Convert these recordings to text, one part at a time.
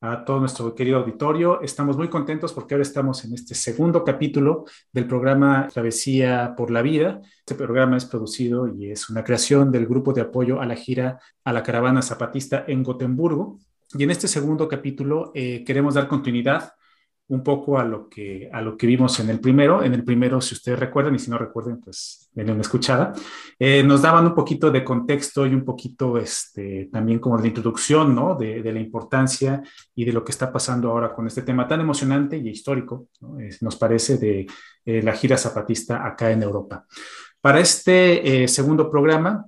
a todo nuestro querido auditorio. Estamos muy contentos porque ahora estamos en este segundo capítulo del programa Travesía por la Vida. Este programa es producido y es una creación del grupo de apoyo a la gira a la caravana zapatista en Gotemburgo. Y en este segundo capítulo eh, queremos dar continuidad un poco a lo, que, a lo que vimos en el primero. En el primero, si ustedes recuerdan, y si no recuerden, pues denle una escuchada. Eh, nos daban un poquito de contexto y un poquito este, también como de introducción, ¿no? De, la importancia y de lo que está pasando ahora con este tema tan emocionante y histórico, ¿no? nos parece, de eh, la gira zapatista acá en Europa. Para este eh, segundo programa,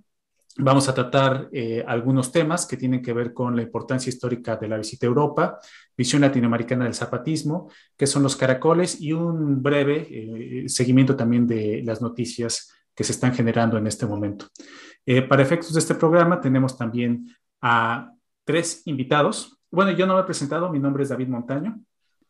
Vamos a tratar eh, algunos temas que tienen que ver con la importancia histórica de la visita a Europa, visión latinoamericana del zapatismo, que son los caracoles y un breve eh, seguimiento también de las noticias que se están generando en este momento. Eh, para efectos de este programa tenemos también a tres invitados. Bueno, yo no me he presentado, mi nombre es David Montaño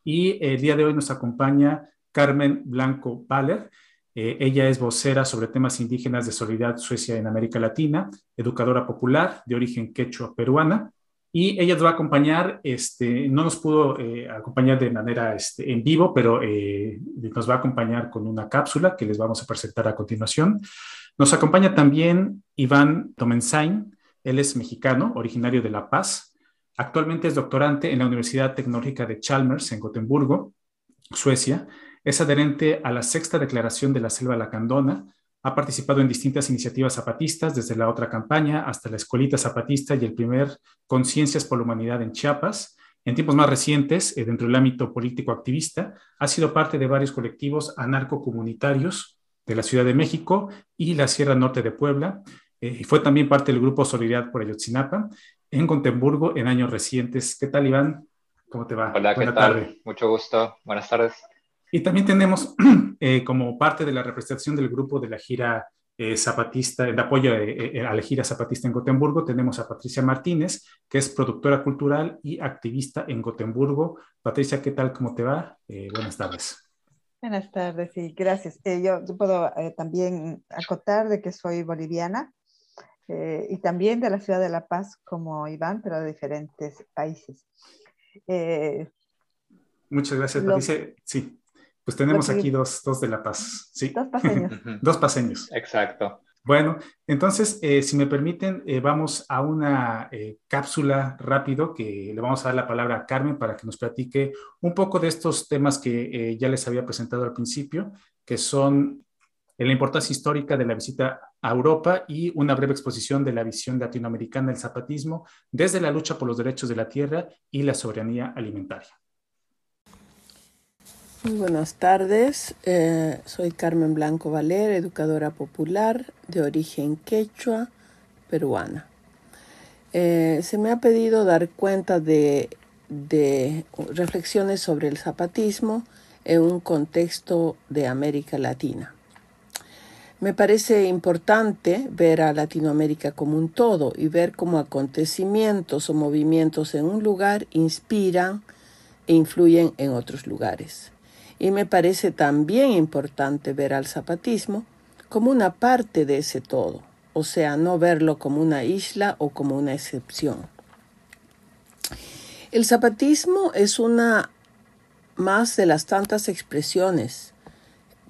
y el día de hoy nos acompaña Carmen Blanco Baller. Eh, ella es vocera sobre temas indígenas de Solidaridad Suecia en América Latina, educadora popular de origen quechua peruana, y ella nos va a acompañar, este, no nos pudo eh, acompañar de manera este, en vivo, pero eh, nos va a acompañar con una cápsula que les vamos a presentar a continuación. Nos acompaña también Iván Tomensain, él es mexicano, originario de La Paz, actualmente es doctorante en la Universidad Tecnológica de Chalmers en Gotemburgo, Suecia, es adherente a la sexta declaración de la Selva Lacandona, ha participado en distintas iniciativas zapatistas, desde la otra campaña hasta la Escuelita Zapatista y el primer Conciencias por la Humanidad en Chiapas. En tiempos más recientes, eh, dentro del ámbito político activista, ha sido parte de varios colectivos anarcocomunitarios de la Ciudad de México y la Sierra Norte de Puebla, eh, y fue también parte del grupo Solidaridad por Ayotzinapa en Gotemburgo en años recientes. ¿Qué tal, Iván? ¿Cómo te va? Hola, ¿qué tal? Tarde. Mucho gusto. Buenas tardes. Y también tenemos eh, como parte de la representación del grupo de la gira eh, zapatista, de apoyo eh, a la gira zapatista en Gotemburgo, tenemos a Patricia Martínez, que es productora cultural y activista en Gotemburgo. Patricia, ¿qué tal? ¿Cómo te va? buenas tardes. Buenas tardes, sí, gracias. yo, yo, puedo también acotar de que soy boliviana y también de la ciudad de La Paz como Iván, pero de diferentes países. Muchas gracias, Patricia. Sí. Pues tenemos aquí dos, dos de La Paz, ¿sí? Dos paseños. dos paseños. Exacto. Bueno, entonces, eh, si me permiten, eh, vamos a una eh, cápsula rápido que le vamos a dar la palabra a Carmen para que nos platique un poco de estos temas que ya les había presentado al principio, que son la importancia histórica de la visita a Europa y una breve exposición de la visión latinoamericana del zapatismo desde la lucha por los derechos de la tierra y la soberanía alimentaria. Muy buenas tardes, eh, soy Carmen Blanco Valer, educadora popular de origen quechua peruana. Eh, se me ha pedido dar cuenta de, de reflexiones sobre el zapatismo en un contexto de América Latina. Me parece importante ver a Latinoamérica como un todo y ver cómo acontecimientos o movimientos en un lugar inspiran e influyen en otros lugares y me parece también importante ver al zapatismo como una parte de ese todo, o sea, no verlo como una isla o como una excepción. El zapatismo es una más de las tantas expresiones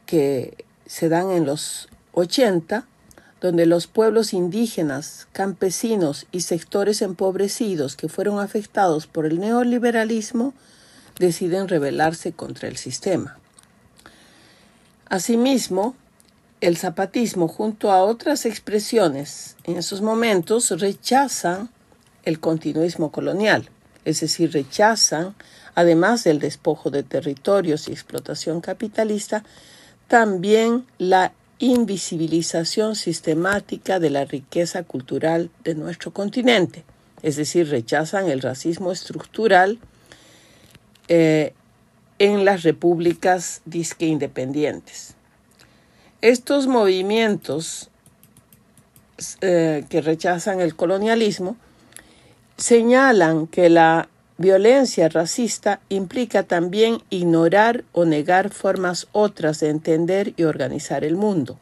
que se dan en los 80, donde los pueblos indígenas, campesinos y sectores empobrecidos que fueron afectados por el neoliberalismo deciden rebelarse contra el sistema. Asimismo, el zapatismo junto a otras expresiones en esos momentos rechazan el continuismo colonial, es decir, rechazan, además del despojo de territorios y explotación capitalista, también la invisibilización sistemática de la riqueza cultural de nuestro continente, es decir, rechazan el racismo estructural eh, en las repúblicas disque independientes. estos movimientos eh, que rechazan el colonialismo señalan que la violencia racista implica también ignorar o negar formas otras de entender y organizar el mundo,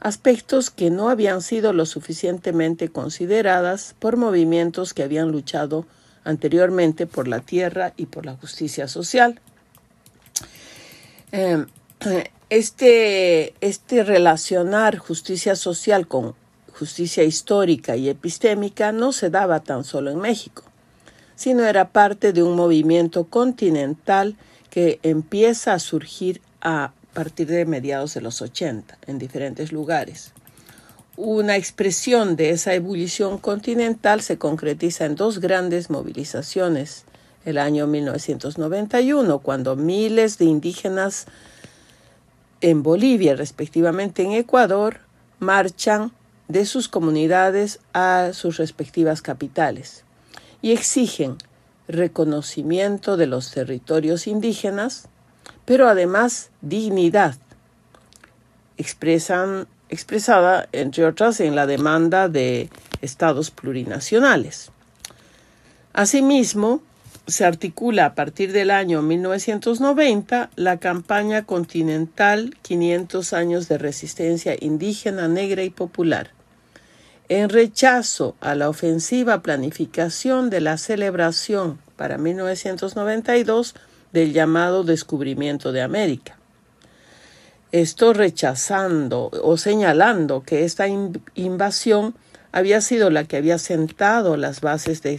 aspectos que no habían sido lo suficientemente consideradas por movimientos que habían luchado anteriormente por la tierra y por la justicia social. Em, este, este relacionar justicia social con justicia histórica y epistémica no se daba tan solo en México, sino era parte de un movimiento continental que empieza a surgir a partir de mediados de los 80 en diferentes lugares. Una expresión de esa ebullición continental se concretiza en dos grandes movilizaciones. El año 1991, cuando miles de indígenas en Bolivia, respectivamente en Ecuador, marchan de sus comunidades a sus respectivas capitales y exigen reconocimiento de los territorios indígenas, pero además dignidad, expresan expresada, entre otras, en la demanda de estados plurinacionales. Asimismo, se articula a partir del año 1990 la campaña continental 500 años de resistencia indígena, negra y popular, en rechazo a la ofensiva planificación de la celebración para 1992 del llamado descubrimiento de América. Esto rechazando o señalando que esta invasión había sido la que había sentado las bases de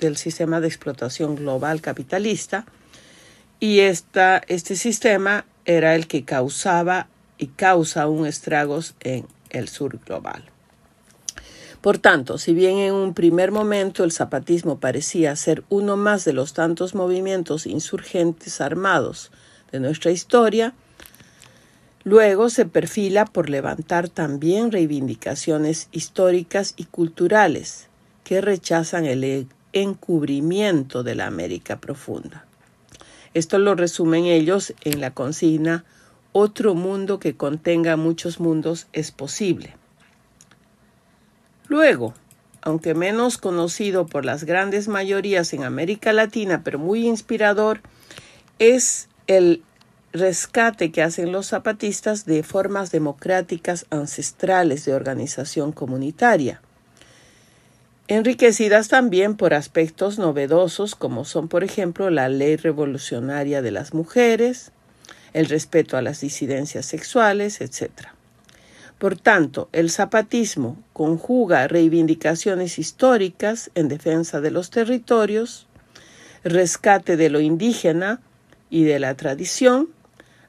del sistema de explotación global capitalista y esta, este sistema era el que causaba y causa un estragos en el sur global. Por tanto, si bien en un primer momento el zapatismo parecía ser uno más de los tantos movimientos insurgentes armados de nuestra historia, Luego se perfila por levantar también reivindicaciones históricas y culturales que rechazan el encubrimiento de la América profunda. Esto lo resumen ellos en la consigna Otro mundo que contenga muchos mundos es posible. Luego, aunque menos conocido por las grandes mayorías en América Latina, pero muy inspirador, es el rescate que hacen los zapatistas de formas democráticas ancestrales de organización comunitaria, enriquecidas también por aspectos novedosos como son, por ejemplo, la ley revolucionaria de las mujeres, el respeto a las disidencias sexuales, etc. Por tanto, el zapatismo conjuga reivindicaciones históricas en defensa de los territorios, rescate de lo indígena y de la tradición,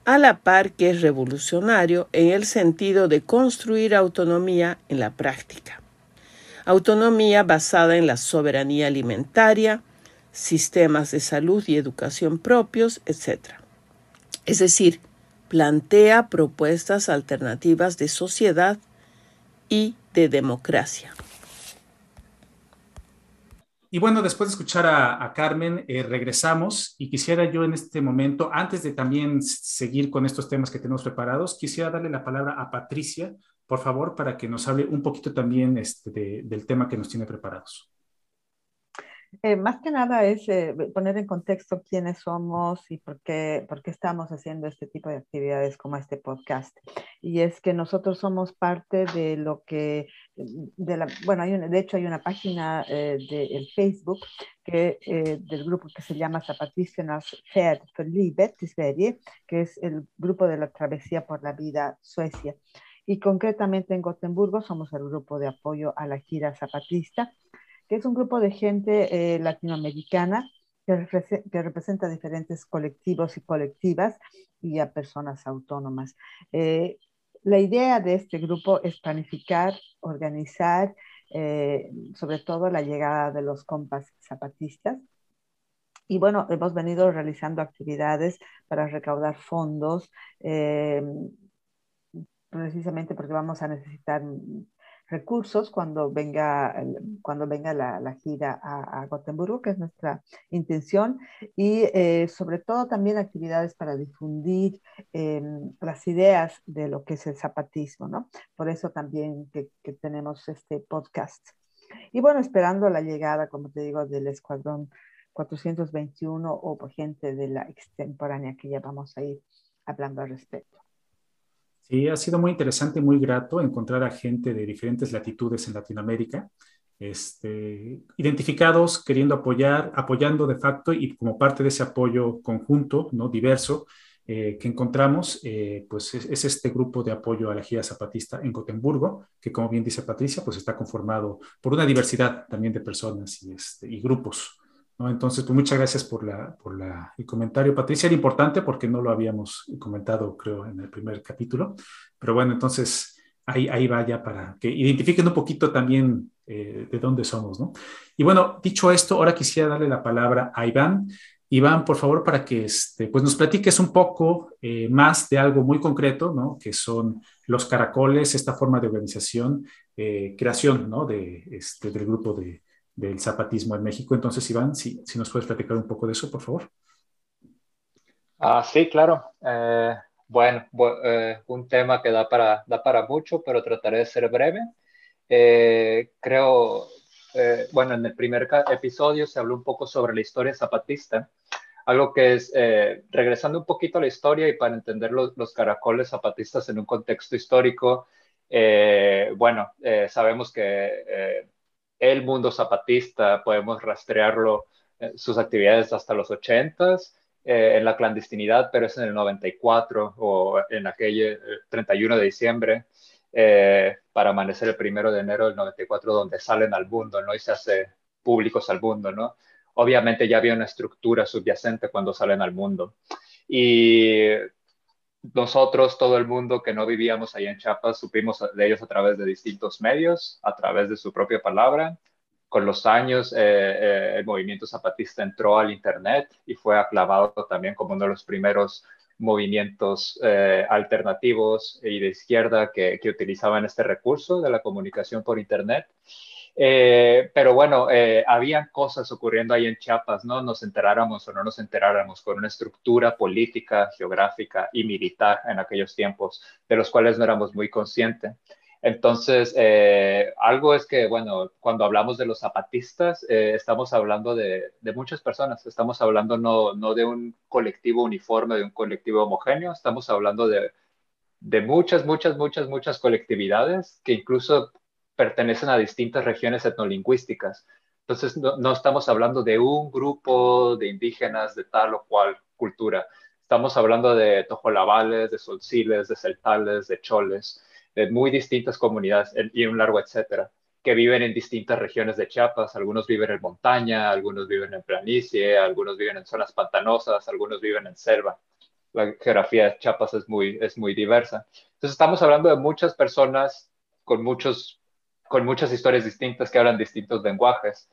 a la par que es revolucionario en el sentido de construir autonomía en la práctica. Autonomía basada en la soberanía alimentaria, sistemas de salud y educación propios, etc. Es decir, plantea propuestas alternativas de sociedad y de democracia. Y bueno, después de escuchar a, Carmen, eh, regresamos y quisiera yo en este momento, antes de también seguir con estos temas que tenemos preparados, quisiera darle la palabra a Patricia, por favor, para que nos hable un poquito también este, del tema que nos tiene preparados. Eh, más que nada es eh, poner en contexto quiénes somos y por qué, por qué estamos haciendo este tipo de actividades como este podcast. Y es que nosotros somos parte de lo que, de la, bueno, hay de hecho hay una página eh, del Facebook que, del grupo que se llama Zapatistas Fed för Livet que es el grupo de la Travesía por la Vida Suecia. Y concretamente en Gotemburgo somos el grupo de apoyo a la gira zapatista que es un grupo de gente eh, latinoamericana que, representa diferentes colectivos y colectivas y a personas autónomas. Eh, la idea de este grupo es planificar, organizar, eh, sobre todo la llegada de los compas zapatistas. Y bueno, hemos venido realizando actividades para recaudar fondos, precisamente porque vamos a necesitar recursos cuando venga, cuando venga la, gira a, Gotemburgo, que es nuestra intención, y eh, sobre todo también actividades para difundir em, las ideas de lo que es el zapatismo, ¿no? Por eso también que, tenemos este podcast. Y bueno, esperando la llegada, como te digo, del escuadrón 421 o gente de la extemporánea que ya vamos a ir hablando al respecto. Sí, ha sido muy interesante y muy grato encontrar a gente de diferentes latitudes en Latinoamérica, este, identificados, queriendo apoyar, apoyando de facto y como parte de ese apoyo conjunto, ¿no? diverso, eh, que encontramos, eh, pues es, este grupo de apoyo a la gira zapatista en Gotemburgo, que como bien dice Patricia, pues está conformado por una diversidad también de personas y, este, y grupos. Entonces, pues muchas gracias por, el comentario, Patricia. Era importante porque no lo habíamos comentado, creo, en el primer capítulo. Pero bueno, entonces ahí, ahí va ya para que identifiquen un poquito también eh, de dónde somos, ¿no? Y bueno, dicho esto, ahora quisiera darle la palabra a Iván. Iván, por favor, para que este, pues nos platiques un poco eh, más de algo muy concreto, ¿no? Que son los caracoles, esta forma de organización, eh, creación, ¿no? De, este, del grupo de, del zapatismo en México. Entonces, Iván, si, si nos puedes platicar un poco de eso, por favor. Ah, sí, claro. Eh, bueno, eh, un tema que da para, da para mucho, pero trataré de ser breve. Eh, creo, bueno, en el primer episodio se habló un poco sobre la historia zapatista, algo que es, regresando un poquito a la historia y para entender los, los caracoles zapatistas en un contexto histórico, bueno, sabemos que el mundo zapatista, podemos rastrearlo, eh, sus actividades hasta los 80 eh, en la clandestinidad, pero es en el 94 o en aquel 31 eh, de diciembre, para amanecer el primero de enero del 94, donde salen al mundo, ¿no? Y se hace públicos al mundo, ¿no? Obviamente ya había una estructura subyacente cuando salen al mundo. Y nosotros, todo el mundo que no vivíamos ahí en Chiapas, supimos de ellos a través de distintos medios, a través de su propia palabra. Con los años, eh, eh, el movimiento zapatista entró al Internet y fue aclamado también como uno de los primeros movimientos eh, alternativos y de izquierda que, que utilizaban este recurso de la comunicación por Internet. Eh, pero bueno, eh, habían cosas ocurriendo ahí en Chiapas, ¿no? Nos enteráramos o no nos enteráramos con una estructura política, geográfica y militar en aquellos tiempos, de los cuales no éramos muy conscientes. Entonces, eh, algo es que, bueno, cuando hablamos de los zapatistas, estamos hablando de, de, muchas personas, estamos hablando no, no, de un colectivo uniforme, de un colectivo homogéneo, estamos hablando de, de muchas, muchas, muchas, muchas colectividades que incluso pertenecen a distintas regiones etnolingüísticas. Entonces, no, estamos hablando de un grupo de indígenas de tal o cual cultura. Estamos hablando de tojolabales, de solciles, de celtales, de choles, de muy distintas comunidades y un largo etcétera, que viven en distintas regiones de Chiapas. Algunos viven en montaña, algunos viven en planicie, algunos viven en zonas pantanosas, algunos viven en selva. La geografía de Chiapas es muy, es muy diversa. Entonces, estamos hablando de muchas personas con muchos con muchas historias distintas que hablan distintos lenguajes.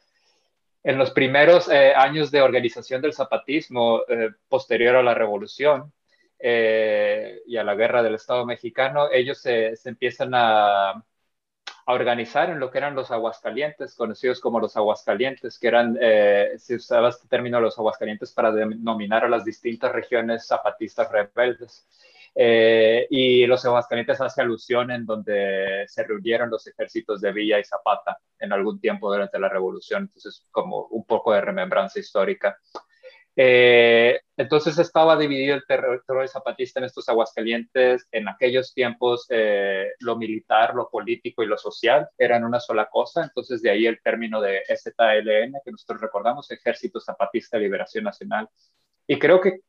En los primeros eh, años de organización del zapatismo, eh, posterior a la revolución eh, y a la guerra del Estado mexicano, ellos se, empiezan a, a, organizar en lo que eran los aguascalientes, conocidos como los aguascalientes, que eran, se usaba este término los aguascalientes para denominar a las distintas regiones zapatistas rebeldes. Eh, y los Aguascalientes hace alusión en donde se reunieron los ejércitos de Villa y Zapata en algún tiempo durante la revolución, entonces como un poco de remembranza histórica. Eh, entonces estaba dividido el territorio zapatista en estos Aguascalientes. En aquellos tiempos eh, lo militar, lo político y lo social eran una sola cosa. Entonces de ahí el término de STLN que nosotros recordamos, Ejército Zapatista de Liberación Nacional. Y creo que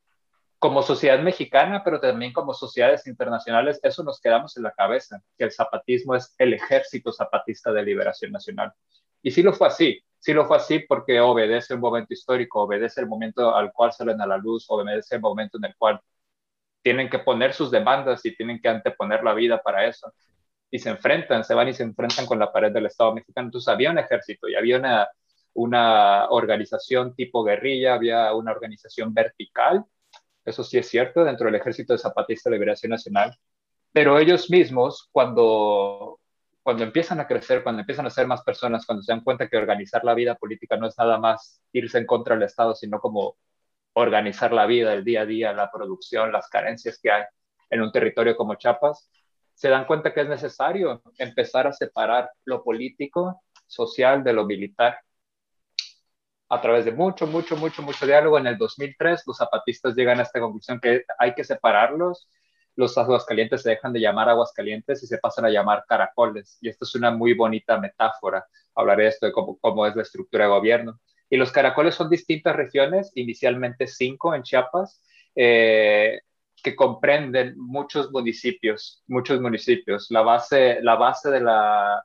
como sociedad mexicana, pero también como sociedades internacionales, eso nos quedamos en la cabeza, que el zapatismo es el ejército zapatista de liberación nacional. Y sí lo fue así, sí lo fue así porque obedece un momento histórico, obedece el momento al cual salen a la luz, obedece el momento en el cual tienen que poner sus demandas y tienen que anteponer la vida para eso. Y se enfrentan, se van y se enfrentan con la pared del Estado mexicano. Entonces había un ejército y había una, una organización tipo guerrilla, había una organización vertical eso sí es cierto, dentro del Ejército de Zapatista de Liberación Nacional, pero ellos mismos, cuando, cuando empiezan a crecer, cuando empiezan a ser más personas, cuando se dan cuenta que organizar la vida política no es nada más irse en contra del Estado, sino como organizar la vida, el día a día, la producción, las carencias que hay en un territorio como Chiapas, se dan cuenta que es necesario empezar a separar lo político, social de lo militar. A través de mucho, mucho, mucho, mucho diálogo, en el 2003 los zapatistas llegan a esta conclusión que hay que separarlos. Los aguas calientes se dejan de llamar aguas calientes y se pasan a llamar caracoles. Y esto es una muy bonita metáfora. Hablaré de esto de cómo, cómo es la estructura de gobierno. Y los caracoles son distintas regiones, inicialmente cinco en Chiapas, eh, que comprenden muchos municipios, muchos municipios. La base, la base de la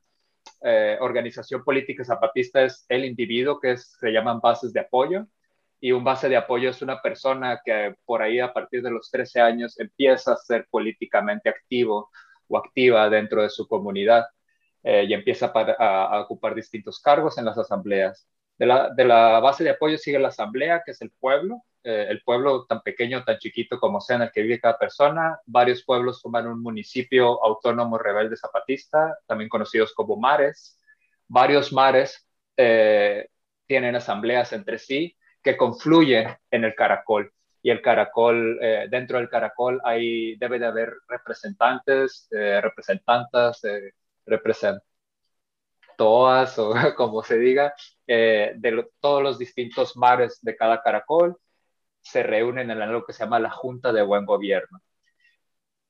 eh, organización política zapatista es el individuo, que se llaman bases de apoyo, y un base de apoyo es una persona que por ahí a partir de los 13 años empieza a ser políticamente activo o activa dentro de su comunidad eh, y empieza a, ocupar distintos cargos en las asambleas. De la, de la, base de apoyo sigue la asamblea, que es el pueblo, eh, el pueblo tan pequeño, tan chiquito como sea en el que vive cada persona. Varios pueblos forman un municipio autónomo rebelde zapatista, también conocidos como mares. Varios mares eh, tienen asambleas entre sí que confluyen en el caracol. Y el caracol, eh, dentro del caracol hay, debe de haber representantes, representantas, representantes todas o como se diga, de todos los distintos mares de cada caracol se reúnen en algo que se llama la Junta de Buen Gobierno.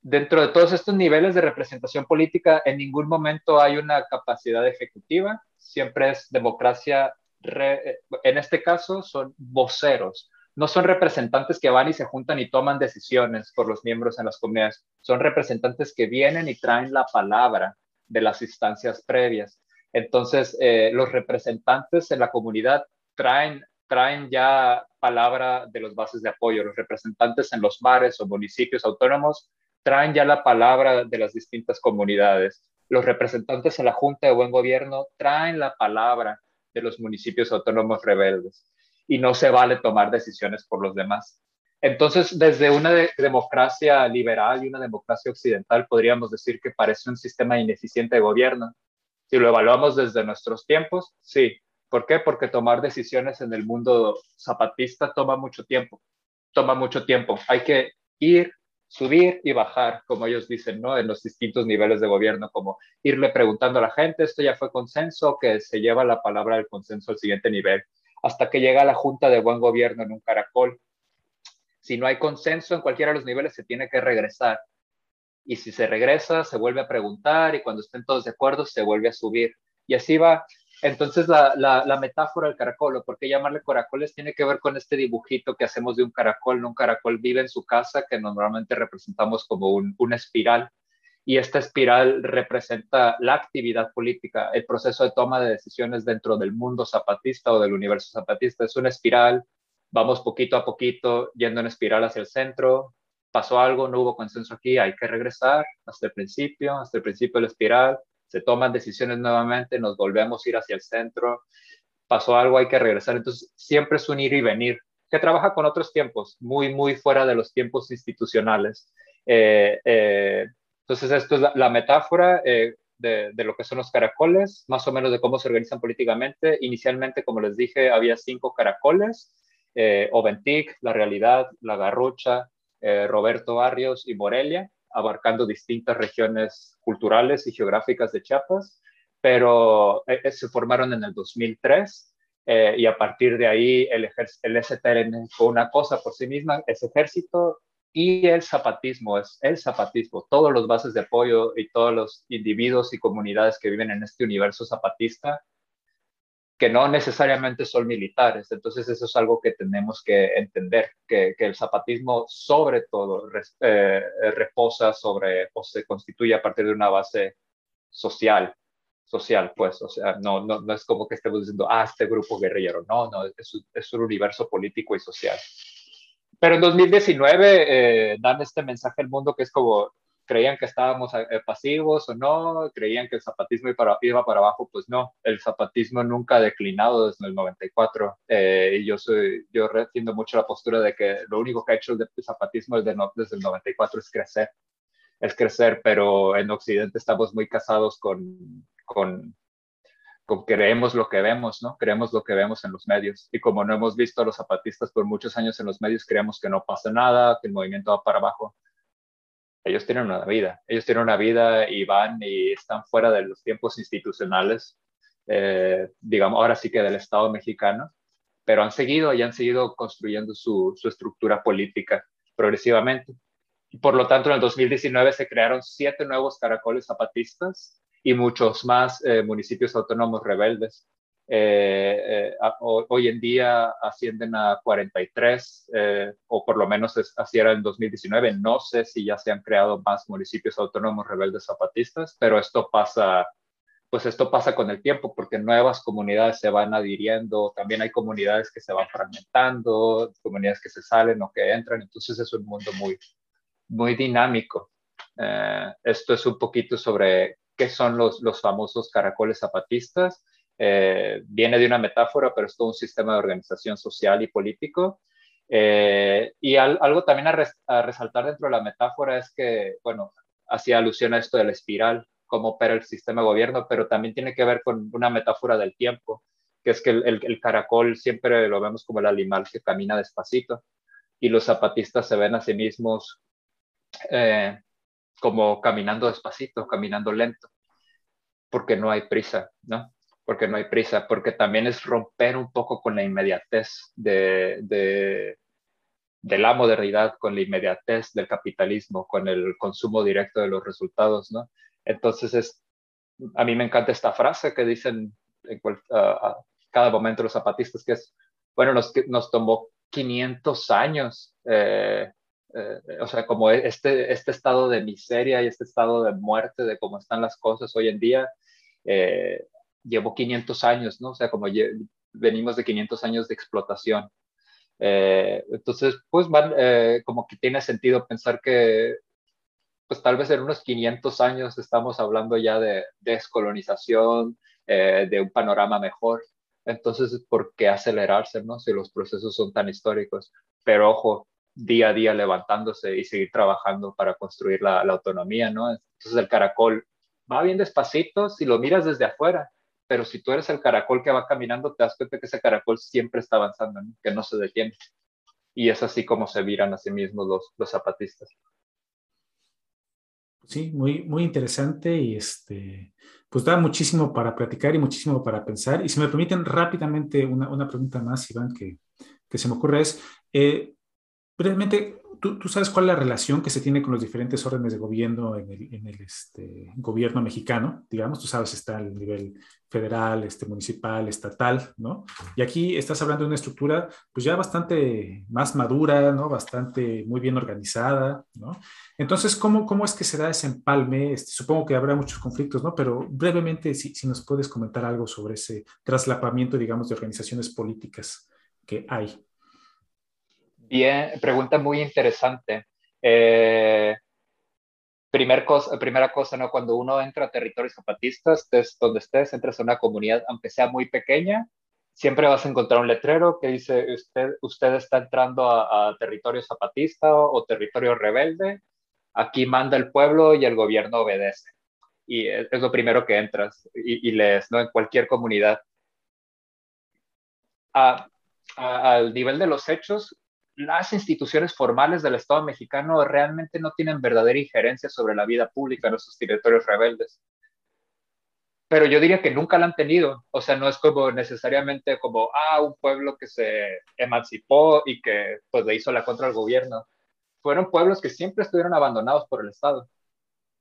Dentro de todos estos niveles de representación política, en ningún momento hay una capacidad ejecutiva, siempre es democracia, en este caso son voceros, no son representantes que van y se juntan y toman decisiones por los miembros en las comunidades, son representantes que vienen y traen la palabra de las instancias previas. Entonces, eh, los representantes en la comunidad traen traen ya palabra de los bases de apoyo. Los representantes en los mares o municipios autónomos traen ya la palabra de las distintas comunidades. Los representantes en la Junta de Buen Gobierno traen la palabra de los municipios autónomos rebeldes. Y no se vale tomar decisiones por los demás. Entonces, desde una democracia liberal y una democracia occidental, podríamos decir que parece un sistema ineficiente de gobierno. Si lo evaluamos desde nuestros tiempos, sí, ¿Por qué? Porque tomar decisiones en el mundo zapatista toma mucho tiempo. Toma mucho tiempo. Hay que ir, subir y bajar, como ellos dicen, ¿no? En los distintos niveles de gobierno, como irle preguntando a la gente, esto ya fue consenso, que se lleva la palabra del consenso al siguiente nivel, hasta que llega la Junta de Buen Gobierno en un caracol. Si no hay consenso en cualquiera de los niveles, se tiene que regresar. Y si se regresa, se vuelve a preguntar y cuando estén todos de acuerdo, se vuelve a subir. Y así va entonces, la, metáfora del caracol, o por qué llamarle caracoles, tiene que ver con este dibujito que hacemos de un caracol. Un caracol vive en su casa, que normalmente representamos como un, una espiral, y esta espiral representa la actividad política, el proceso de toma de decisiones dentro del mundo zapatista o del universo zapatista. Es una espiral, vamos poquito a poquito yendo en espiral hacia el centro. Pasó algo, no hubo consenso aquí, hay que regresar hasta el principio, hasta el principio de la espiral se toman decisiones nuevamente, nos volvemos a ir hacia el centro, pasó algo, hay que regresar. Entonces, siempre es un ir y venir, que trabaja con otros tiempos, muy, muy fuera de los tiempos institucionales. Eh, eh, entonces, esto es la, metáfora eh, de, de, lo que son los caracoles, más o menos de cómo se organizan políticamente. Inicialmente, como les dije, había cinco caracoles, Oventic, La Realidad, La Garrucha, Roberto Barrios y Morelia abarcando distintas regiones culturales y geográficas de Chiapas, pero eh, eh, se formaron en el 2003 eh, y a partir de ahí el, el STRN fue una cosa por sí misma, ese ejército y el zapatismo, es el zapatismo, todos los bases de apoyo y todos los individuos y comunidades que viven en este universo zapatista que no necesariamente son militares. Entonces eso es algo que tenemos que entender, que, el zapatismo sobre todo eh, reposa sobre o se constituye a partir de una base social, social, pues, o sea, no, no, no es como que estemos diciendo, ah, este grupo guerrillero, no, no, es, es un universo político y social. Pero en 2019 eh, dan este mensaje al mundo que es como, creían que estábamos eh, pasivos o no, creían que el zapatismo iba para, abajo, pues no, el zapatismo nunca ha declinado desde el 94 eh, y yo soy, yo mucho la postura de que lo único que ha hecho el zapatismo desde, desde el 94 es crecer. es crecer, pero en Occidente estamos muy casados con, con, con creemos lo que vemos, ¿no? Creemos lo que vemos en los medios. Y como no hemos visto a los zapatistas por muchos años en los medios, creemos que no pasa nada, que el movimiento va para abajo. Ellos tienen una vida, ellos tienen una vida y van y están fuera de los tiempos institucionales, eh, digamos, ahora sí que del Estado mexicano, pero han seguido y han seguido construyendo su, estructura política progresivamente. Y por lo tanto, en el 2019 se crearon siete nuevos caracoles zapatistas y muchos más eh, municipios autónomos rebeldes. Eh, eh, hoy en día ascienden a 43, o por lo menos así era en 2019. No sé si ya se han creado más municipios autónomos rebeldes zapatistas, pero esto pasa, pues esto pasa con el tiempo, porque nuevas comunidades se van adhiriendo, también hay comunidades que se van fragmentando, comunidades que se salen o que entran, entonces es un mundo muy, muy dinámico. Eh, esto es un poquito sobre qué son los, los famosos caracoles zapatistas. Eh, viene de una metáfora, pero es todo un sistema de organización social y político. Eh, y algo también a, resaltar dentro de la metáfora es que, bueno, hacía alusión a esto de la espiral, cómo opera el sistema de gobierno, pero también tiene que ver con una metáfora del tiempo, que es que el, caracol siempre lo vemos como el animal que camina despacito y los zapatistas se ven a sí mismos eh, como caminando despacito, caminando lento, porque no hay prisa, ¿no? Porque no hay prisa, porque también es romper un poco con la inmediatez de, de, de la modernidad, con la inmediatez del capitalismo, con el consumo directo de los resultados, ¿no? Entonces, es, a mí me encanta esta frase que dicen en a cada momento los zapatistas, que es, bueno, nos, nos tomó 500 años eh, eh, o sea, como este, este estado de miseria y este estado de muerte de cómo están las cosas hoy en día, eh, llevó 500 años, ¿no? O sea, como venimos de 500 años de explotación. Eh, entonces, pues van, como que tiene sentido pensar que, pues tal vez en unos 500 años estamos hablando ya de descolonización, de un panorama mejor. Entonces, ¿por qué acelerarse, no? Si los procesos son tan históricos. Pero ojo, día a día levantándose y seguir trabajando para construir la, autonomía, ¿no? Entonces el caracol va bien despacito si lo miras desde afuera, pero si tú eres el caracol que va caminando, te das cuenta que ese caracol siempre está avanzando, que no se detiene. Y es así como se viran a sí mismos los, los zapatistas. Sí, muy, muy interesante y este, pues da muchísimo para platicar y muchísimo para pensar. Y si me permiten rápidamente una, una pregunta más, Iván, que, que se me ocurre es, eh, Brevemente, ¿tú, ¿tú, sabes cuál es la relación que se tiene con los diferentes órdenes de gobierno en el, en el este, gobierno mexicano? Digamos, tú sabes, está el nivel federal, este, municipal, estatal, ¿no? Y aquí estás hablando de una estructura, pues ya bastante más madura, ¿no? Bastante muy bien organizada, ¿no? Entonces, ¿cómo, cómo es que se da ese empalme? Este, supongo que habrá muchos conflictos, ¿no? Pero brevemente, si, si nos puedes comentar algo sobre ese traslapamiento, digamos, de organizaciones políticas que hay. Bien, pregunta muy interesante. Eh, cosa, primera cosa, ¿no? Cuando uno entra a territorios zapatistas, estés donde estés, entras a una comunidad, aunque sea muy pequeña, siempre vas a encontrar un letrero que dice, usted, usted está entrando a, territorio zapatista o, territorio rebelde, aquí manda el pueblo y el gobierno obedece. Y es, lo primero que entras y, lees, ¿no? En cualquier comunidad. al nivel de los hechos, las instituciones formales del Estado mexicano realmente no tienen verdadera injerencia sobre la vida pública en esos territorios rebeldes. Pero yo diría que nunca la han tenido. O sea, no es como necesariamente como, ah, un pueblo que se emancipó y que pues le hizo la contra al gobierno. Fueron pueblos que siempre estuvieron abandonados por el Estado.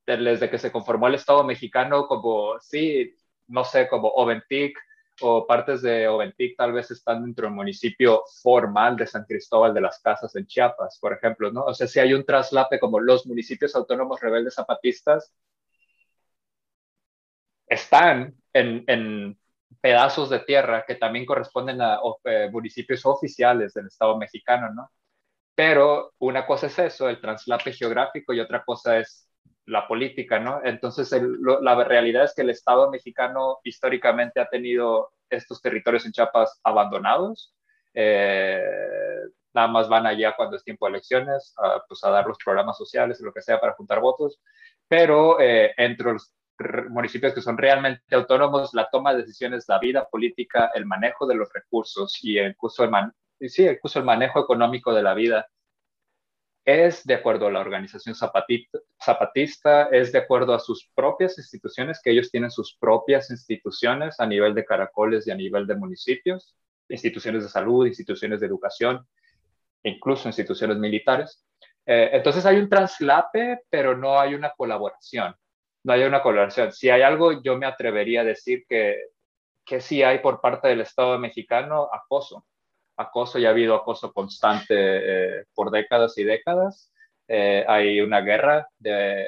Desde que se conformó el Estado mexicano como, sí, no sé, como Oventic, o partes de Oventic tal vez están dentro del municipio formal de San Cristóbal de las Casas en Chiapas, por ejemplo, ¿no? O sea, si hay un traslape como los municipios autónomos rebeldes zapatistas están en, pedazos de tierra que también corresponden a eh, municipios oficiales del Estado mexicano, ¿no? Pero una cosa es eso, el traslape geográfico, y otra cosa es la política, ¿no? Entonces, la realidad es que el Estado mexicano históricamente ha tenido estos territorios en Chiapas abandonados, eh, nada más van allá cuando es tiempo de elecciones, a, pues a dar los programas sociales, lo que sea, para juntar votos, pero eh, entre los municipios que son realmente autónomos, la toma de decisiones, la vida política, el manejo de los recursos y incluso el, man, sí, incluso el manejo económico de la vida es de acuerdo a la organización zapatista, es de acuerdo a sus propias instituciones, que ellos tienen sus propias instituciones a nivel de caracoles y a nivel de municipios, instituciones de salud, instituciones de educación, incluso instituciones militares. Eh, entonces hay un traslape, pero no hay una colaboración. No hay una colaboración. Si hay algo, yo me atrevería a decir que, que sí hay por parte del Estado mexicano acoso. Acoso y ha habido acoso constante eh, por décadas y décadas. Eh, hay una guerra de,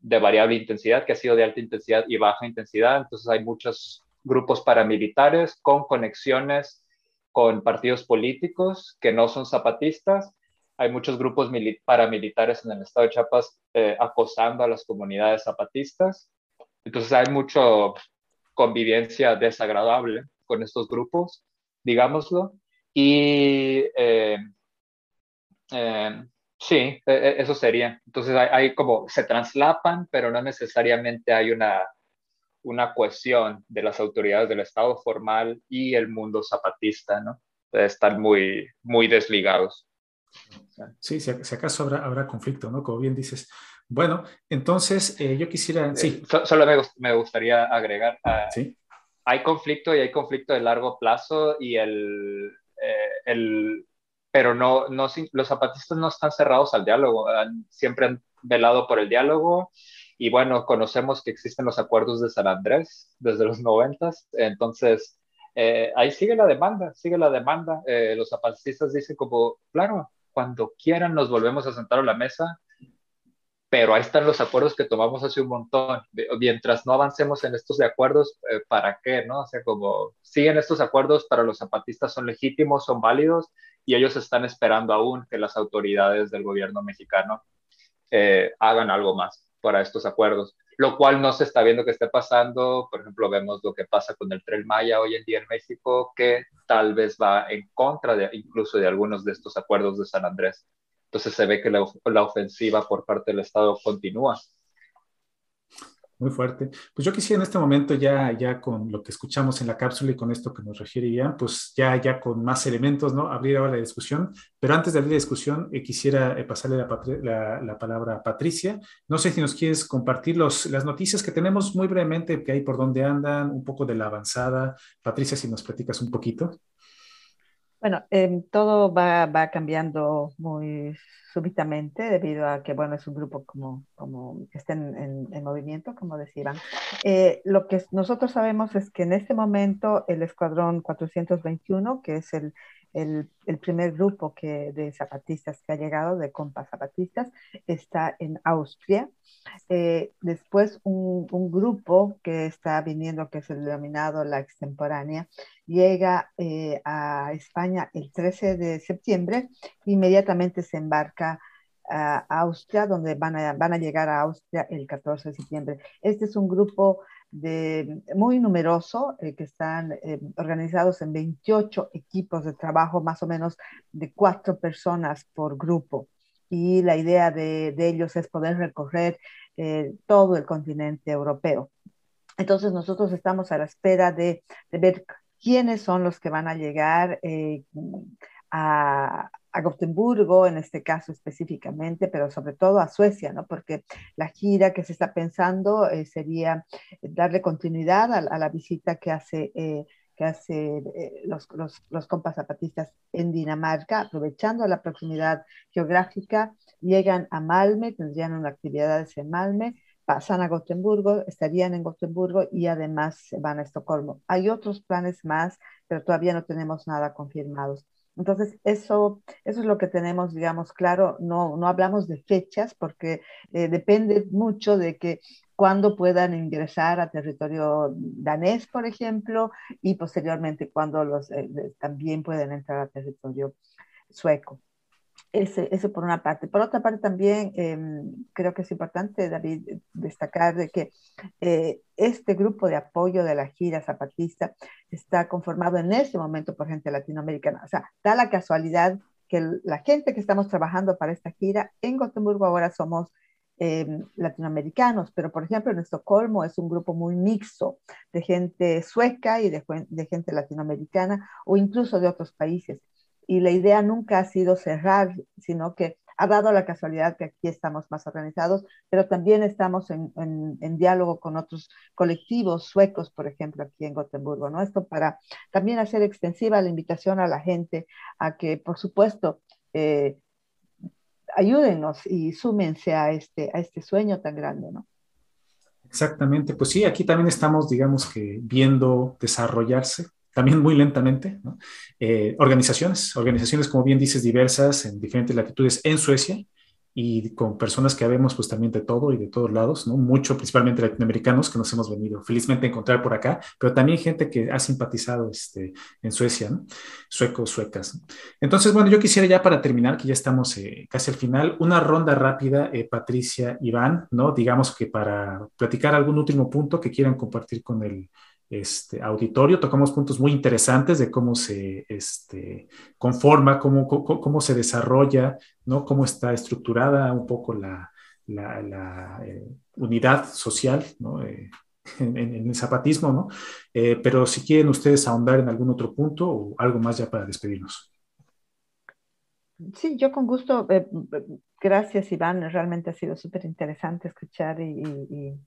de variable intensidad que ha sido de alta intensidad y baja intensidad. Entonces hay muchos grupos paramilitares con conexiones con partidos políticos que no son zapatistas. Hay muchos grupos paramilitares en el estado de Chiapas eh, acosando a las comunidades zapatistas. Entonces hay mucha convivencia desagradable con estos grupos, digámoslo. Y eh, eh, sí, e, e, eso sería. Entonces hay, como, se traslapan, pero no necesariamente hay una una cohesión de las autoridades del Estado formal y el mundo zapatista, ¿no? Están muy, muy desligados. Sí, si, acaso habrá, habrá conflicto, ¿no? Como bien dices. Bueno, entonces eh, yo quisiera, sí. Eh, solo me, me, gustaría agregar, uh, ¿Sí? hay conflicto y hay conflicto de largo plazo y el, eh, el pero no, no, los zapatistas no están cerrados al diálogo, siempre han velado por el diálogo. Y bueno, conocemos que existen los acuerdos de San Andrés desde los noventas, entonces eh, ahí sigue la demanda, sigue la demanda. Eh, los zapatistas dicen como, claro, cuando quieran nos volvemos a sentar a la mesa, pero ahí están los acuerdos que tomamos hace un montón. Mientras no avancemos en estos de acuerdos, eh, ¿para qué? ¿no? O sea, como siguen estos acuerdos para los zapatistas son legítimos, son válidos, y ellos están esperando aún que las autoridades del gobierno mexicano hagan algo más para estos acuerdos, lo cual no se está viendo que esté pasando. Por ejemplo, vemos lo que pasa con el tren Maya hoy en día en México, que tal vez va en contra de, incluso de algunos de estos acuerdos de San Andrés. Entonces se ve que la, la ofensiva por parte del Estado continúa. Muy fuerte. Pues yo quisiera en este momento ya, ya con lo que escuchamos en la cápsula y con esto que nos refiere Ian, pues ya, ya con más elementos, ¿no? Abrir ahora la discusión. Pero antes de abrir la discusión, eh, quisiera eh, pasarle la, la, palabra a Patricia. No sé si nos quieres compartir los, las noticias que tenemos muy brevemente, que hay por dónde andan, un poco de la avanzada. Patricia, si nos platicas un poquito. Bueno, eh, todo va, va cambiando muy súbitamente debido a que, bueno, es un grupo como, como que está en, en, movimiento, como decían. Eh, lo que nosotros sabemos es que en este momento el Escuadrón 421, que es el, el, primer grupo que, de zapatistas que ha llegado, de compas zapatistas, está en Austria. Eh, después un, un, grupo que está viniendo, que es el denominado la extemporánea, llega eh, a España el 13 de septiembre, inmediatamente se embarca a Austria, donde van a, van a llegar a Austria el 14 de septiembre. Este es un grupo de, muy numeroso, eh, que están eh, organizados en 28 equipos de trabajo, más o menos de cuatro personas por grupo. Y la idea de, ellos es poder recorrer todo el continente europeo. Entonces nosotros estamos a la espera de, de ver quiénes son los que van a llegar eh, a, a Gotemburgo, en este caso específicamente, pero sobre todo a Suecia, ¿no? Porque la gira que se está pensando eh, sería darle continuidad a, la visita que hace, eh, que hace los, los, los, compas zapatistas en Dinamarca, aprovechando la proximidad geográfica, llegan a Malme, tendrían una actividades en Malme, pasan a Gotemburgo, estarían en Gotemburgo y además van a Estocolmo. Hay otros planes más, pero todavía no tenemos nada confirmados. Entonces, eso, eso es lo que tenemos, digamos, claro. No, no hablamos de fechas porque eh, depende mucho de que cuándo puedan ingresar a territorio danés, por ejemplo, y posteriormente cuando los, eh, también pueden entrar a territorio sueco. Ese, ese, por una parte. Por otra parte, también em, creo que es importante, David, destacar de que eh, este grupo de apoyo de la gira zapatista está conformado en este momento por gente latinoamericana. O sea, da la casualidad que la gente que estamos trabajando para esta gira en Gotemburgo ahora somos em, latinoamericanos, pero por ejemplo en Estocolmo es un grupo muy mixto de gente sueca y de gente latinoamericana o incluso de otros países. Y la idea nunca ha sido cerrar, sino que ha dado la casualidad que aquí estamos más organizados, pero también estamos en, en, diálogo con otros colectivos suecos, por ejemplo, aquí en Gotemburgo, ¿no? Esto para también hacer extensiva la invitación a la gente a que, por supuesto, eh, ayúdenos y súmense a este, a este sueño tan grande, ¿no? Exactamente, pues sí, aquí también estamos, digamos que, viendo desarrollarse también muy lentamente, eh, organizaciones, organizaciones, como bien dices, diversas en diferentes latitudes en Suecia y con personas que vemos pues también de todo y de todos lados, ¿no? Mucho, principalmente latinoamericanos que nos hemos venido felizmente a encontrar por acá, pero también gente que ha simpatizado este, en Suecia, ¿no? Suecos, suecas. Entonces, bueno, yo quisiera ya para terminar, que ya estamos eh, casi al final, una ronda rápida, eh, Patricia, Iván, ¿no? Digamos que para platicar algún último punto que quieran compartir con el este, auditorio, tocamos puntos muy interesantes de cómo se este, conforma, cómo, cómo, se desarrolla, ¿no? cómo está estructurada un poco la, la, eh, unidad social ¿no? Eh, en, el zapatismo, ¿no? Eh, pero si quieren ustedes ahondar en algún otro punto o algo más ya para despedirnos. Sí, yo con gusto. gracias, Iván. Realmente ha sido súper interesante escuchar y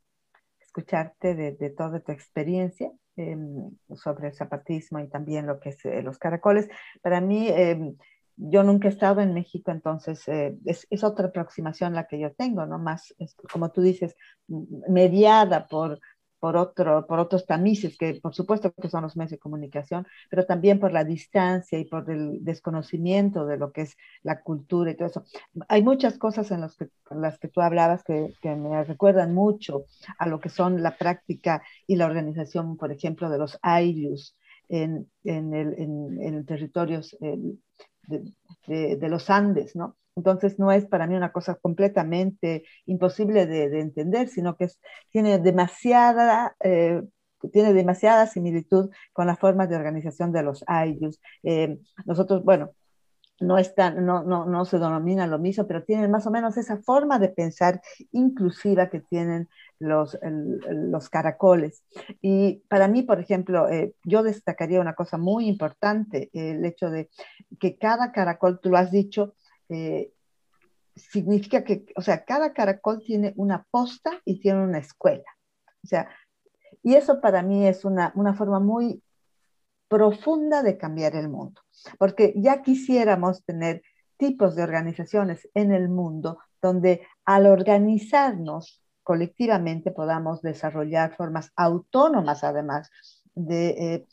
escucharte de, toda tu experiencia em, sobre el zapatismo y también lo que es eh, los caracoles. Para mí, em, yo nunca he estado en México, entonces eh, es, es, otra aproximación la que yo tengo, ¿no? Más, como tú dices, mediada por, por, otro, por otros tamices, que por supuesto que son los medios de comunicación, pero también por la distancia y por el desconocimiento de lo que es la cultura y todo eso. Hay muchas cosas en, que, las que tú hablabas que, que, me recuerdan mucho a lo que son la práctica y la organización, por ejemplo, de los Airius en, en, el, en, en territorios de, de, los Andes, ¿no? Entonces no es para mí una cosa completamente imposible de, entender, sino que tiene, demasiada, eh, tiene demasiada similitud con las formas de organización de los ayllus. Eh, nosotros, bueno, no, están, no, no, no, se denomina lo mismo, pero tienen más o menos esa forma de pensar inclusiva que tienen los, los caracoles. Y para mí, por ejemplo, eh, yo destacaría una cosa muy importante, el hecho de que cada caracol, tú lo has dicho, eh, significa que, o sea, cada caracol tiene una posta y tiene una escuela. O sea, y eso para mí es una, una forma muy profunda de cambiar el mundo, porque ya quisiéramos tener tipos de organizaciones en el mundo donde al organizarnos colectivamente podamos desarrollar formas autónomas además de, eh,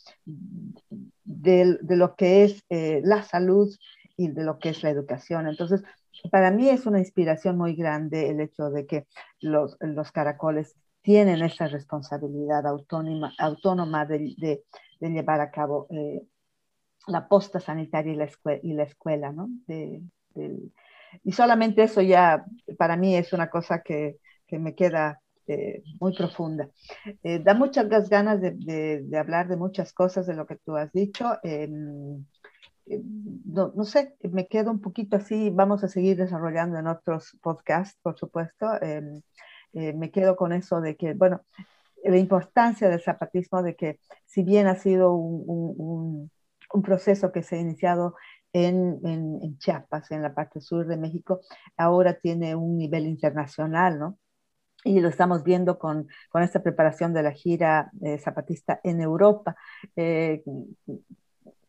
de, lo que es eh, la salud y de lo que es la educación. Entonces, para mí es una inspiración muy grande el hecho de que los, los caracoles tienen esa responsabilidad autónoma, autónoma de, de, llevar a cabo eh, la posta sanitaria y la, escuela, y la escuela, ¿no? De, y solamente eso ya para mí es una cosa que, que me queda eh, muy profunda. Eh, da muchas ganas de, de, hablar de muchas cosas de lo que tú has dicho. Eh, no, no, sé, me quedo un poquito así, vamos a seguir desarrollando en otros podcasts, por supuesto. Em, eh, me quedo con eso de que, bueno, la importancia del zapatismo, de que si bien ha sido un, un, proceso que se ha iniciado en, en, en, Chiapas, en la parte sur de México, ahora tiene un nivel internacional, ¿no? Y lo estamos viendo con, con esta preparación de la gira eh, zapatista en Europa.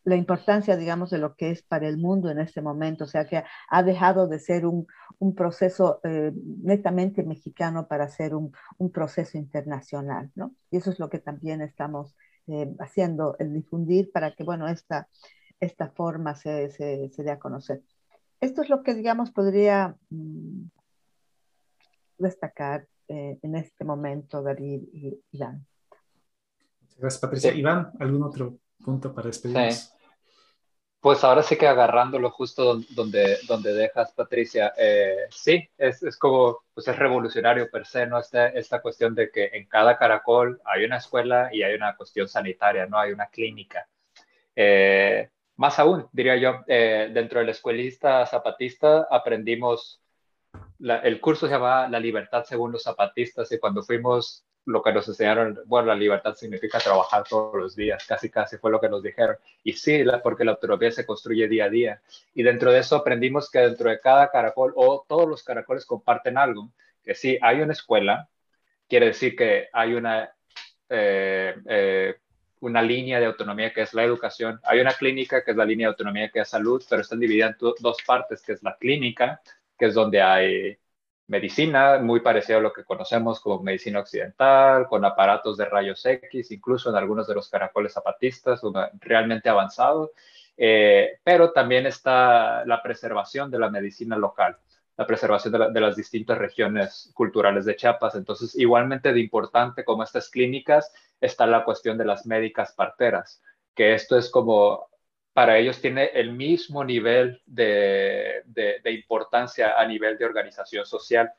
La importancia, digamos, de lo que es para el mundo en este momento, o sea que ha dejado de ser un, un proceso eh, netamente mexicano para ser un, un, proceso internacional, ¿no? Y eso es lo que también estamos eh, haciendo, el difundir para que, bueno, esta, esta forma se, se, se dé a conocer. Esto es lo que, digamos, podría mmm, destacar eh, en este momento, David y Iván. Gracias, Patricia. Iván, ¿algún otro punto para despedirnos? Sí. Pues ahora sí que agarrándolo justo donde, donde dejas, Patricia, eh, sí, es, es, como, pues es revolucionario per se, ¿no? Esta, esta cuestión de que en cada caracol hay una escuela y hay una cuestión sanitaria, ¿no? Hay una clínica. Eh, más aún, diría yo, eh, dentro del escuelista zapatista aprendimos, el curso se llamaba La libertad según los zapatistas y cuando fuimos, lo que nos enseñaron, bueno, la libertad significa trabajar todos los días, casi casi fue lo que nos dijeron. Y sí, porque la autonomía se construye día a día. Y dentro de eso aprendimos que dentro de cada caracol, o todos los caracoles comparten algo, que sí, hay una escuela, quiere decir que hay una... Eh, eh, una línea de autonomía que es la educación, hay una clínica que es la línea de autonomía que es salud, pero están divididas en dos partes, que es la clínica, que es donde hay medicina, muy parecido a lo que conocemos como medicina occidental, con aparatos de rayos X, incluso en algunos de los caracoles zapatistas, realmente avanzado, eh, pero también está la preservación de la medicina local la preservación de, las distintas regiones culturales de Chiapas. Entonces, igualmente de importante como estas clínicas está la cuestión de las médicas parteras, que esto es como, para ellos tiene el mismo nivel de, importancia a nivel de organización social.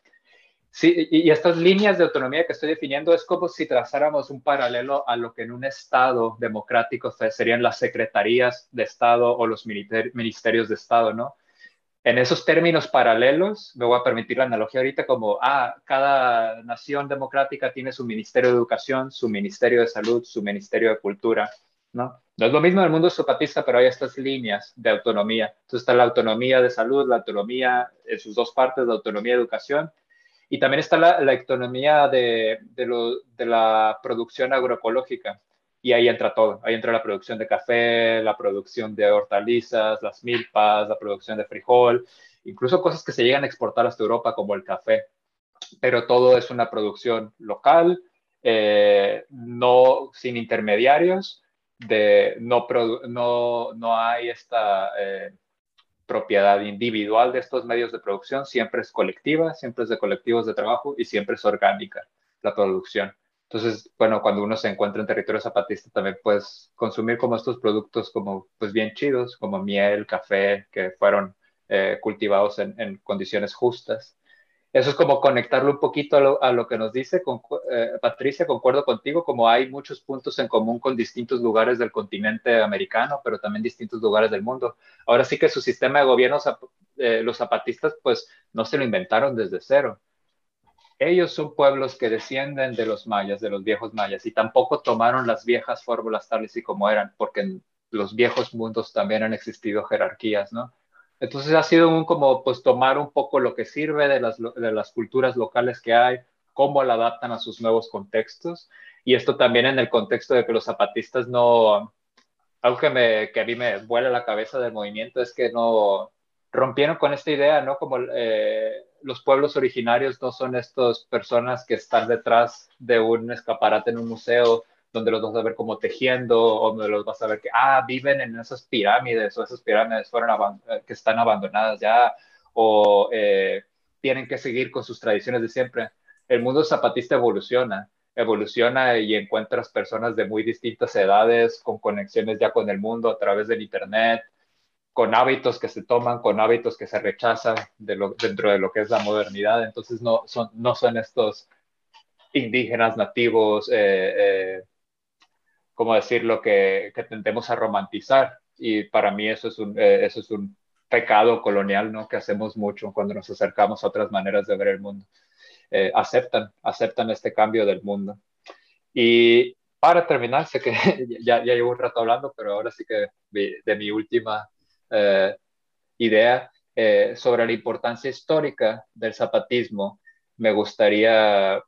Sí, y, estas líneas de autonomía que estoy definiendo es como si trazáramos un paralelo a lo que en un Estado democrático serían las secretarías de Estado o los ministerios de Estado, ¿no? en esos términos paralelos, me voy a permitir la analogía ahorita como, ah, cada nación democrática tiene su Ministerio de Educación, su Ministerio de Salud, su Ministerio de Cultura, ¿no? No es lo mismo en el mundo zapatista, pero hay estas líneas de autonomía. Entonces está la autonomía de salud, la autonomía en sus dos partes, la autonomía de educación, y también está la, autonomía de, de la producción agroecológica y ahí entra todo. Ahí entra la producción de café, la producción de hortalizas, las milpas, la producción de frijol, incluso cosas que se llegan a exportar hasta Europa como el café. Pero todo es una producción local, eh, no sin intermediarios, de, no, no, no hay esta eh, propiedad individual de estos medios de producción, siempre es colectiva, siempre es de colectivos de trabajo y siempre es orgánica la producción. Entonces, bueno, cuando uno se encuentra en territorio zapatista, también puedes consumir como estos productos como, pues bien chidos, como miel, café, que fueron eh, cultivados en, condiciones justas. Eso es como conectarlo un poquito a lo, que nos dice eh, Patricia, concuerdo contigo, como hay muchos puntos en común con distintos lugares del continente americano, pero también distintos lugares del mundo. Ahora sí que su sistema de gobierno, eh, los zapatistas, pues no se lo inventaron desde cero ellos son pueblos que descienden de los mayas, de los viejos mayas, y tampoco tomaron las viejas fórmulas tales y como eran, porque en los viejos mundos también han existido jerarquías, ¿no? Entonces ha sido un como pues tomar un poco lo que sirve de las, culturas locales que hay, cómo la adaptan a sus nuevos contextos, y esto también en el contexto de que los zapatistas no, algo que a mí me vuela la cabeza del movimiento es que no rompieron con esta idea, ¿no? Como eh, los pueblos originarios no son estas personas que están detrás de un escaparate en un museo donde los vas a ver como tejiendo o donde los vas a ver que, ah, viven en esas pirámides o esas pirámides fueron eh, que están abandonadas ya o eh, tienen que seguir con sus tradiciones de siempre. El mundo zapatista evoluciona, evoluciona y encuentras personas de muy distintas edades con conexiones ya con el mundo a través del Internet, con hábitos que se toman, con hábitos que se rechazan dentro de lo que es la modernidad. Entonces no son, no son estos indígenas nativos, eh, como decirlo, que, que, tendemos a romantizar. Y para mí eso es un, eh, eso es un pecado colonial, ¿no? Que hacemos mucho cuando nos acercamos a otras maneras de ver el mundo. Eh, aceptan, aceptan este cambio del mundo. Y para terminar, sé que ya, ya llevo un rato hablando, pero ahora sí que de mi última eh, idea eh, sobre la importancia histórica del zapatismo, me gustaría,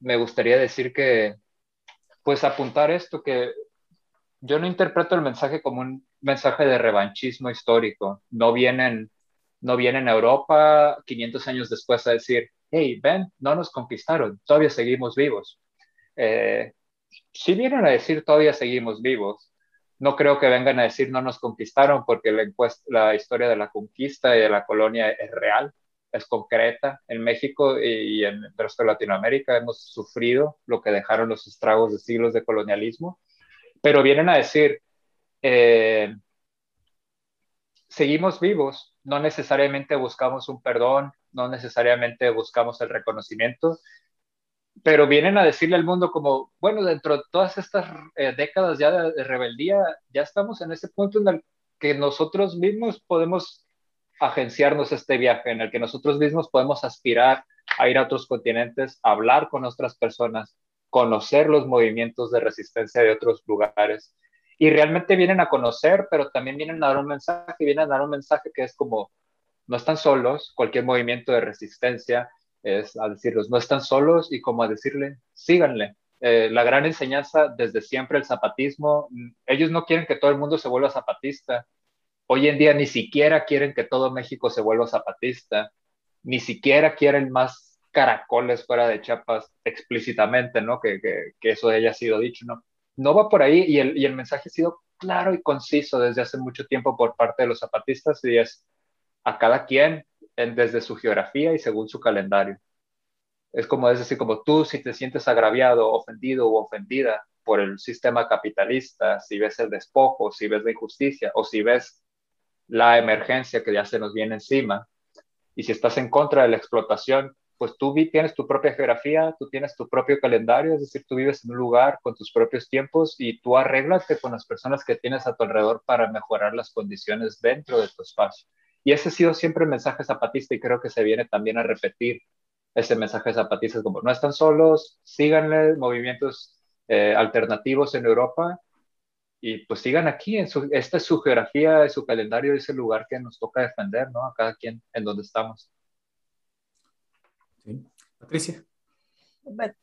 me gustaría decir que, pues apuntar esto, que yo no interpreto el mensaje como un mensaje de revanchismo histórico. No vienen, no vienen a Europa 500 años después a decir, hey, ven, no nos conquistaron, todavía seguimos vivos. Eh, si vienen a decir todavía seguimos vivos, no creo que vengan a decir no nos conquistaron porque la, la historia de la conquista y de la colonia es real, es concreta. En México y en el resto de Latinoamérica hemos sufrido lo que dejaron los estragos de siglos de colonialismo, pero vienen a decir, eh, seguimos vivos, no necesariamente buscamos un perdón, no necesariamente buscamos el reconocimiento, pero vienen a decirle al mundo como, bueno, dentro de todas estas eh, décadas ya de, de, rebeldía, ya estamos en ese punto en el que nosotros mismos podemos agenciarnos este viaje, en el que nosotros mismos podemos aspirar a ir a otros continentes, hablar con otras personas, conocer los movimientos de resistencia de otros lugares. Y realmente vienen a conocer, pero también vienen a dar un mensaje, vienen a dar un mensaje que es como, no están solos, cualquier movimiento de resistencia es a decirlos, no están solos y como a decirle, síganle. Eh, la gran enseñanza desde siempre el zapatismo, ellos no quieren que todo el mundo se vuelva zapatista. Hoy en día ni siquiera quieren que todo México se vuelva zapatista, ni siquiera quieren más caracoles fuera de Chiapas explícitamente, ¿no? Que, eso haya sido dicho, ¿no? No va por ahí y el, mensaje ha sido claro y conciso desde hace mucho tiempo por parte de los zapatistas y es a cada quien desde su geografía y según su calendario. Es como es decir, como tú si te sientes agraviado, ofendido o ofendida por el sistema capitalista, si ves el despojo, si ves la injusticia o si ves la emergencia que ya se nos viene encima, y si estás en contra de la explotación, pues tú tienes tu propia geografía, tú tienes tu propio calendario, es decir, tú vives en un lugar con tus propios tiempos y tú arréglate con las personas que tienes a tu alrededor para mejorar las condiciones dentro de tu espacio. Y ese ha sido siempre el mensaje zapatista y creo que se viene también a repetir ese mensaje zapatista, como no están solos, síganle movimientos eh, alternativos en Europa y pues sigan aquí, en su, esta es su geografía, es su calendario, es el lugar que nos toca defender, ¿no? A cada quien en donde estamos. Sí. Patricia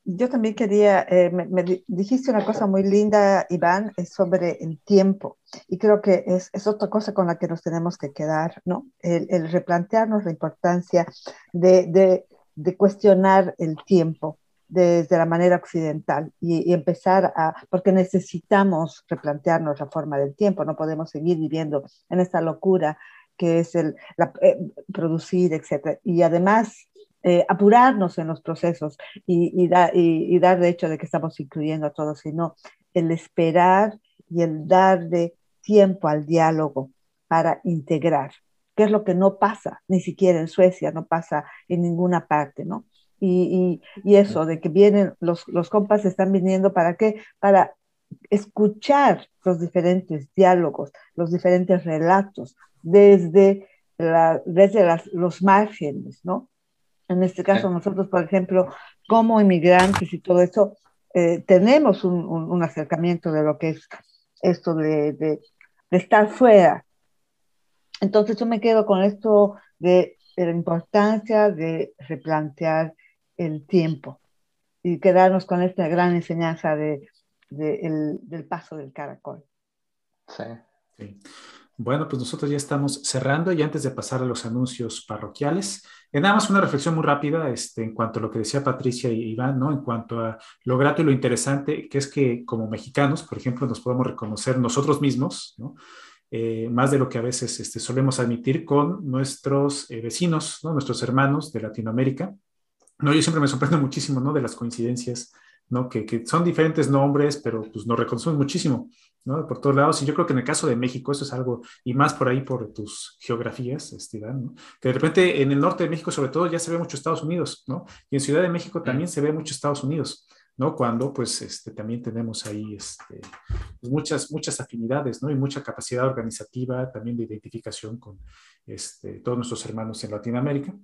yo también quería, eh, me, dijiste una cosa muy linda, Iván, sobre el tiempo. Y creo que es, es, otra cosa con la que nos tenemos que quedar, ¿no? El, el replantearnos la importancia de, de, de, cuestionar el tiempo desde la manera occidental y, empezar a, porque necesitamos replantearnos la forma del tiempo, no podemos seguir viviendo en esta locura que es el eh, producir, etc. Y además eh, apurarnos en los procesos y, y, y, dar de hecho de que estamos incluyendo a todos, sino el esperar y el darle tiempo al diálogo para integrar, que es lo que no pasa, ni siquiera en Suecia, no pasa en ninguna parte, ¿no? Y, y eso de que vienen, los, los compas están viniendo para qué? Para escuchar los diferentes diálogos, los diferentes relatos desde, la, desde las, los márgenes, ¿no? En este caso, nosotros, por ejemplo, como inmigrantes y todo eso, eh, tenemos un, un, un, acercamiento de lo que es esto de, de, de, estar fuera. Entonces yo me quedo con esto de, de la importancia de replantear el tiempo y quedarnos con esta gran enseñanza de, el, del paso del caracol. Sí. sí. Bueno, pues nosotros ya estamos cerrando y antes de pasar a los anuncios parroquiales, eh, nada más una reflexión muy rápida este, en cuanto a lo que decía Patricia y Iván, ¿no? En cuanto a lo grato y lo interesante que es que como mexicanos, por ejemplo, nos podemos reconocer nosotros mismos, ¿no? Eh, más de lo que a veces este, solemos admitir con nuestros eh, vecinos, ¿no? nuestros hermanos de Latinoamérica. No, yo siempre me sorprendo muchísimo ¿no? de las coincidencias, ¿no? que, que son diferentes nombres, pero pues, nos reconocemos muchísimo. ¿no? Por todos lados. Y yo creo que en el caso de México eso es algo, y más por ahí por tus geografías, Esteban, ¿no? que de repente en el norte de México sobre todo ya se ve mucho Estados Unidos, ¿no? Y en Ciudad de México también se ve mucho Estados Unidos. ¿no? Cuando pues este, también tenemos ahí este, pues, muchas, muchas afinidades, ¿no? Y mucha capacidad organizativa, también de identificación con este, todos nuestros hermanos en Latinoamérica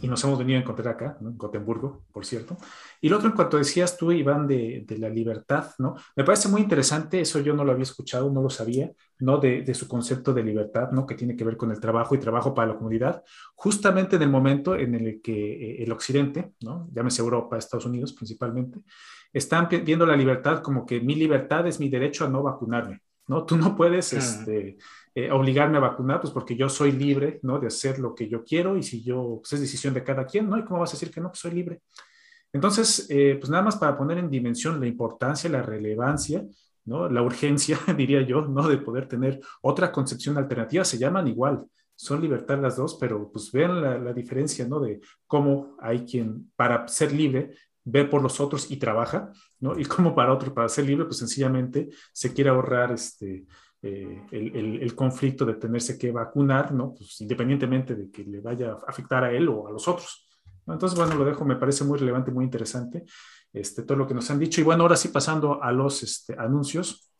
y nos hemos venido a encontrar acá, ¿no? en Gotemburgo, por cierto. Y lo otro, en cuanto decías tú, Iván, de, de, la libertad, ¿no? Me parece muy interesante, eso yo no lo había escuchado, no lo sabía, ¿no? De, de, su concepto de libertad, ¿no? Que tiene que ver con el trabajo y trabajo para la comunidad, justamente en el momento en el que eh, el occidente, ¿no? Llámese Europa, Estados Unidos principalmente, están viendo la libertad como que mi libertad es mi derecho a no vacunarme, ¿no? Tú no puedes, -huh. este eh, obligarme a vacunar, pues porque yo soy libre, ¿no? De hacer lo que yo quiero y si yo, pues es decisión de cada quien, ¿no? ¿Y cómo vas a decir que no? Pues soy libre. Entonces, eh, pues nada más para poner en dimensión la importancia, la relevancia, ¿no? La urgencia, diría yo, ¿no? De poder tener otra concepción alternativa, se llaman igual, son libertad las dos, pero pues vean la, la diferencia, ¿no? De cómo hay quien, para ser libre, ve por los otros y trabaja, ¿no? Y cómo para otro, para ser libre, pues sencillamente se quiere ahorrar este eh, el, el, el, conflicto de tenerse que vacunar, ¿no? Pues independientemente de que le vaya a afectar a él o a los otros, Entonces, bueno, lo dejo, me parece muy relevante, muy interesante este, todo lo que nos han dicho. Y bueno, ahora sí pasando a los este, anuncios.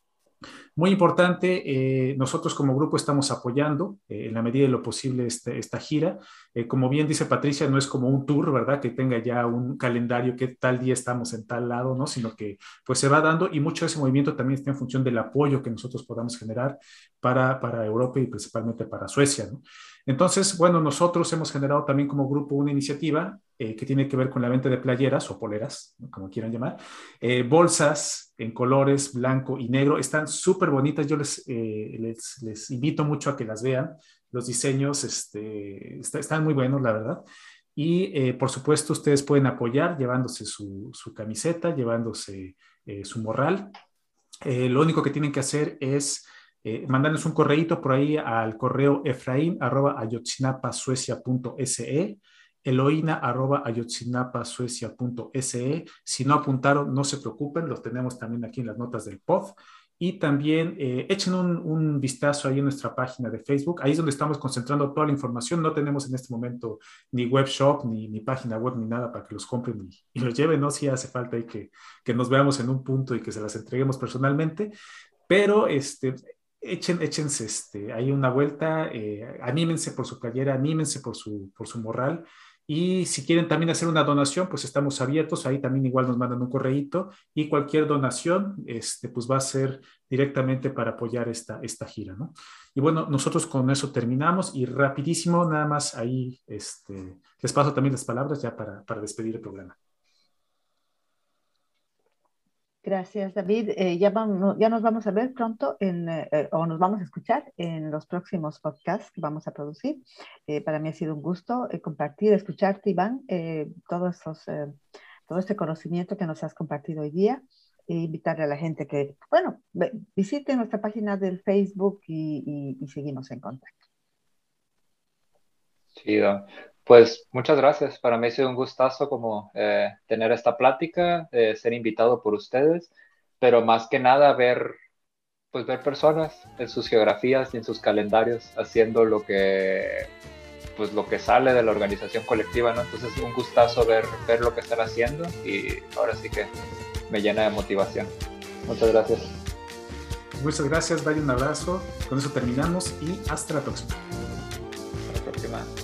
Muy importante, eh, nosotros como grupo estamos apoyando eh, en la medida de lo posible este, esta gira. Eh, como bien dice Patricia, no es como un tour, ¿verdad? Que tenga ya un calendario que tal día estamos en tal lado, ¿no? Sino que pues se va dando y mucho de ese movimiento también está en función del apoyo que nosotros podamos generar para, para Europa y principalmente para Suecia, ¿no? Entonces, bueno, nosotros hemos generado también como grupo una iniciativa eh, que tiene que ver con la venta de playeras o poleras, como quieran llamar, eh, bolsas en colores blanco y negro. Están súper bonitas, yo les, eh, les, les, invito mucho a que las vean. Los diseños este, están muy buenos, la verdad. Y por supuesto, ustedes pueden apoyar llevándose su, su camiseta, llevándose su morral. lo único que tienen que hacer es eh, mandarnos un correíto por ahí al correo efraín arroba ayotzinapasuecia.se eloína arroba ayotzinapasuecia.se si no apuntaron no se preocupen los tenemos también aquí en las notas del pod y también eh, echen un, vistazo ahí en nuestra página de Facebook. Ahí es donde estamos concentrando toda la información. No tenemos en este momento ni web shop, ni, ni página web, ni nada para que los compren y, los lleven. No si hace falta ahí que, que, nos veamos en un punto y que se las entreguemos personalmente. Pero este, echen, échense este, ahí una vuelta, eh, anímense por su playera, anímense por su, por su morral. Y si quieren también hacer una donación, pues estamos abiertos. Ahí también igual nos mandan un correíto y cualquier donación, este, pues va a ser directamente para apoyar esta, esta gira, ¿no? Y bueno, nosotros con eso terminamos y rapidísimo, nada más ahí, este, les paso también las palabras ya para, para despedir el programa. Gracias, David. Eh, ya, vamos, ya nos vamos a ver pronto en, eh, eh, o nos vamos a escuchar en los próximos podcasts que vamos a producir. para mí ha sido un gusto compartir, escucharte, Iván, todos esos, todo este conocimiento que nos has compartido hoy día e invitarle a la gente que, bueno, visite nuestra página del Facebook y, y seguimos en contacto. Sí, pues muchas gracias. Para mí ha sido un gustazo como eh, tener esta plática, eh, ser invitado por ustedes, pero más que nada ver, pues ver personas en sus geografías y en sus calendarios haciendo lo que, pues lo que sale de la organización colectiva, ¿no? Entonces un gustazo ver, ver lo que están haciendo y ahora sí que me llena de motivación. Muchas gracias. Muchas gracias, vaya un abrazo. Con eso terminamos y hasta la próxima. Hasta la próxima.